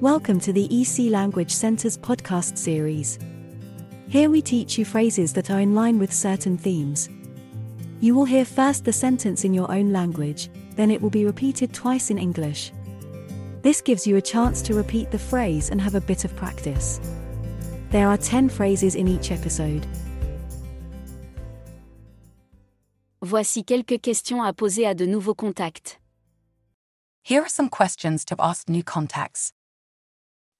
Welcome to the EC Language Center's podcast series. Here we teach you phrases that are in line with certain themes. You will hear first the sentence in your own language, then it will be repeated twice in English. This gives you a chance to repeat the phrase and have a bit of practice. There are 10 phrases in each episode. Voici quelques questions à poser à de nouveaux contacts. Here are some questions to ask new contacts.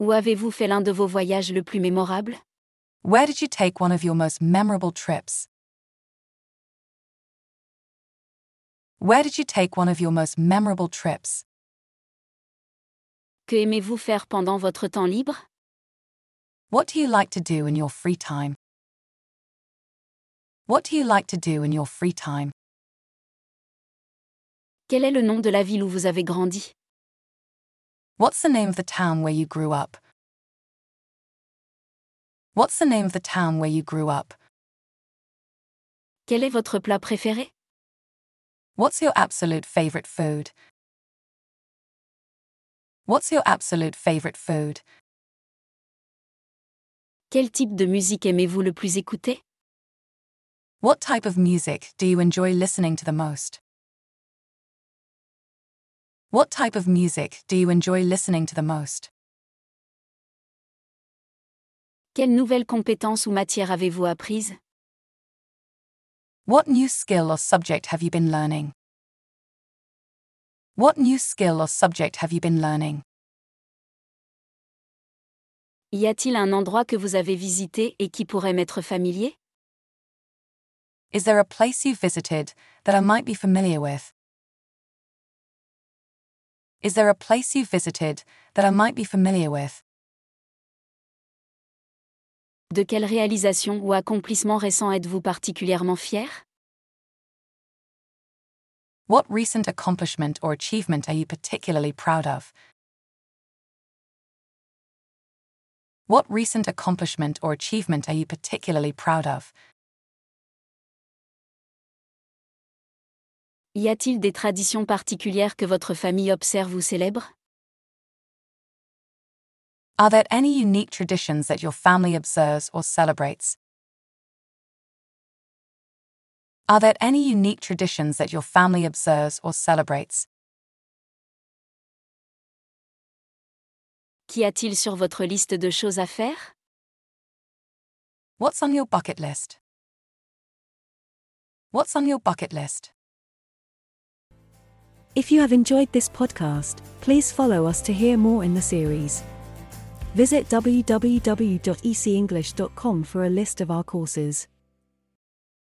Où avez-vous fait l'un de vos voyages le plus mémorable? Where did you take one of your most memorable trips? Where did you take one of your most memorable trips? Que aimez-vous faire pendant votre temps libre? What do you like to do in your free time? What do you like to do in your free time? Quel est le nom de la ville où vous avez grandi? What's the name of the town where you grew up? What's the name of the town where you grew up? Quel est votre plat préféré What's your absolute favorite food? What's your absolute favorite food? Quel type de musique aimez-vous le plus écouter What type of music do you enjoy listening to the most? What type of music do you enjoy listening to the most? Quelle nouvelle compétence ou matière avez-vous apprise What new skill or subject have you been learning? What new skill or subject have you been learning? Y a-t-il un endroit que vous avez visité et qui pourrait m'être familier Is there a place you've visited that I might be familiar with? Is there a place you've visited that I might be familiar with? De quelle réalisation ou accomplissement récent êtes-vous particulièrement fier What recent accomplishment or achievement are you particularly proud of? What recent accomplishment or achievement are you particularly proud of? Y a-t-il des traditions particulières que votre famille observe ou célèbre? Are there any unique traditions that your family observes or celebrates? Are there any unique traditions that your family observes or celebrates? Qu'y a-t-il sur votre liste de choses à faire? What's on your bucket list? What's on your bucket list? If you have enjoyed this podcast, please follow us to hear more in the series. Visit www.ecenglish.com for a list of our courses.